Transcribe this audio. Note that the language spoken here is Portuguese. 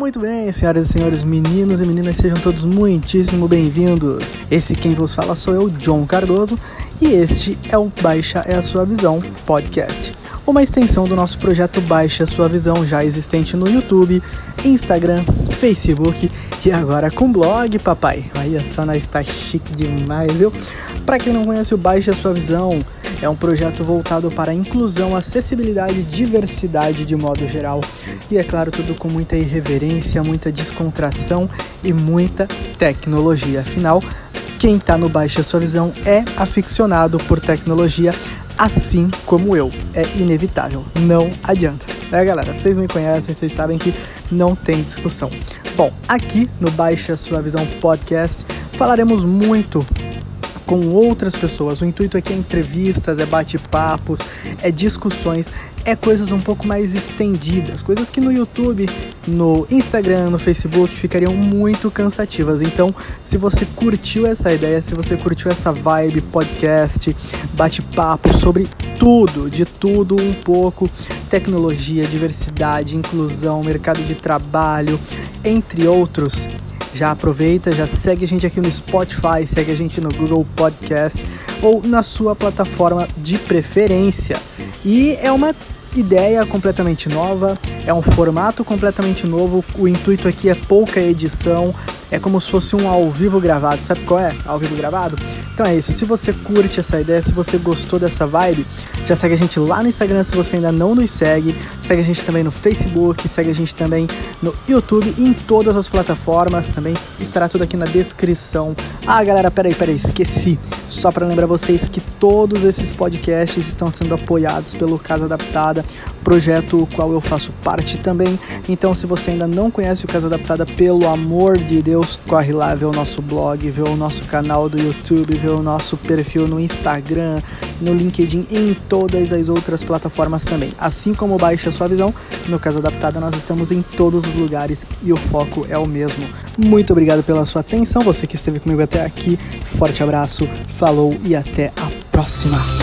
Muito bem, senhoras e senhores, meninos e meninas, sejam todos muitíssimo bem-vindos. Esse quem vos fala sou eu, John Cardoso, e este é o Baixa é a Sua Visão podcast. Uma extensão do nosso projeto Baixa a Sua Visão, já existente no YouTube, Instagram, Facebook e agora com blog, papai. Olha só, nós está chique demais, viu? Para quem não conhece o Baixa a Sua Visão, é um projeto voltado para a inclusão, acessibilidade e diversidade de modo geral. E é claro, tudo com muita irreverência, muita descontração e muita tecnologia. Afinal, quem está no Baixa Sua Visão é aficionado por tecnologia, assim como eu. É inevitável, não adianta. É, galera, vocês me conhecem, vocês sabem que não tem discussão. Bom, aqui no Baixa Sua Visão Podcast falaremos muito com outras pessoas. O intuito aqui é entrevistas, é bate-papos, é discussões, é coisas um pouco mais estendidas, coisas que no YouTube, no Instagram, no Facebook ficariam muito cansativas. Então, se você curtiu essa ideia, se você curtiu essa vibe podcast, bate-papo sobre tudo, de tudo um pouco, tecnologia, diversidade, inclusão, mercado de trabalho, entre outros, já aproveita, já segue a gente aqui no Spotify, segue a gente no Google Podcast ou na sua plataforma de preferência. E é uma ideia completamente nova, é um formato completamente novo. O intuito aqui é pouca edição, é como se fosse um ao vivo gravado. Sabe qual é? Ao vivo gravado? Então é isso. Se você curte essa ideia, se você gostou dessa vibe, já segue a gente lá no Instagram se você ainda não nos segue. Segue a gente também no Facebook, segue a gente também no YouTube em todas as plataformas também. Estará tudo aqui na descrição. Ah, galera, peraí, peraí, esqueci. Só para lembrar vocês que todos esses podcasts estão sendo apoiados pelo Casa Adaptada, projeto qual eu faço parte também. Então, se você ainda não conhece o Casa Adaptada, pelo amor de Deus, corre lá ver o nosso blog, ver o nosso canal do YouTube, ver o nosso perfil no Instagram, no LinkedIn e em todas as outras plataformas também. Assim como Baixa Sua Visão, no Casa Adaptada nós estamos em todos os lugares e o foco é o mesmo. Muito obrigado pela sua atenção, você que esteve comigo até aqui. Forte abraço, falou e até a próxima.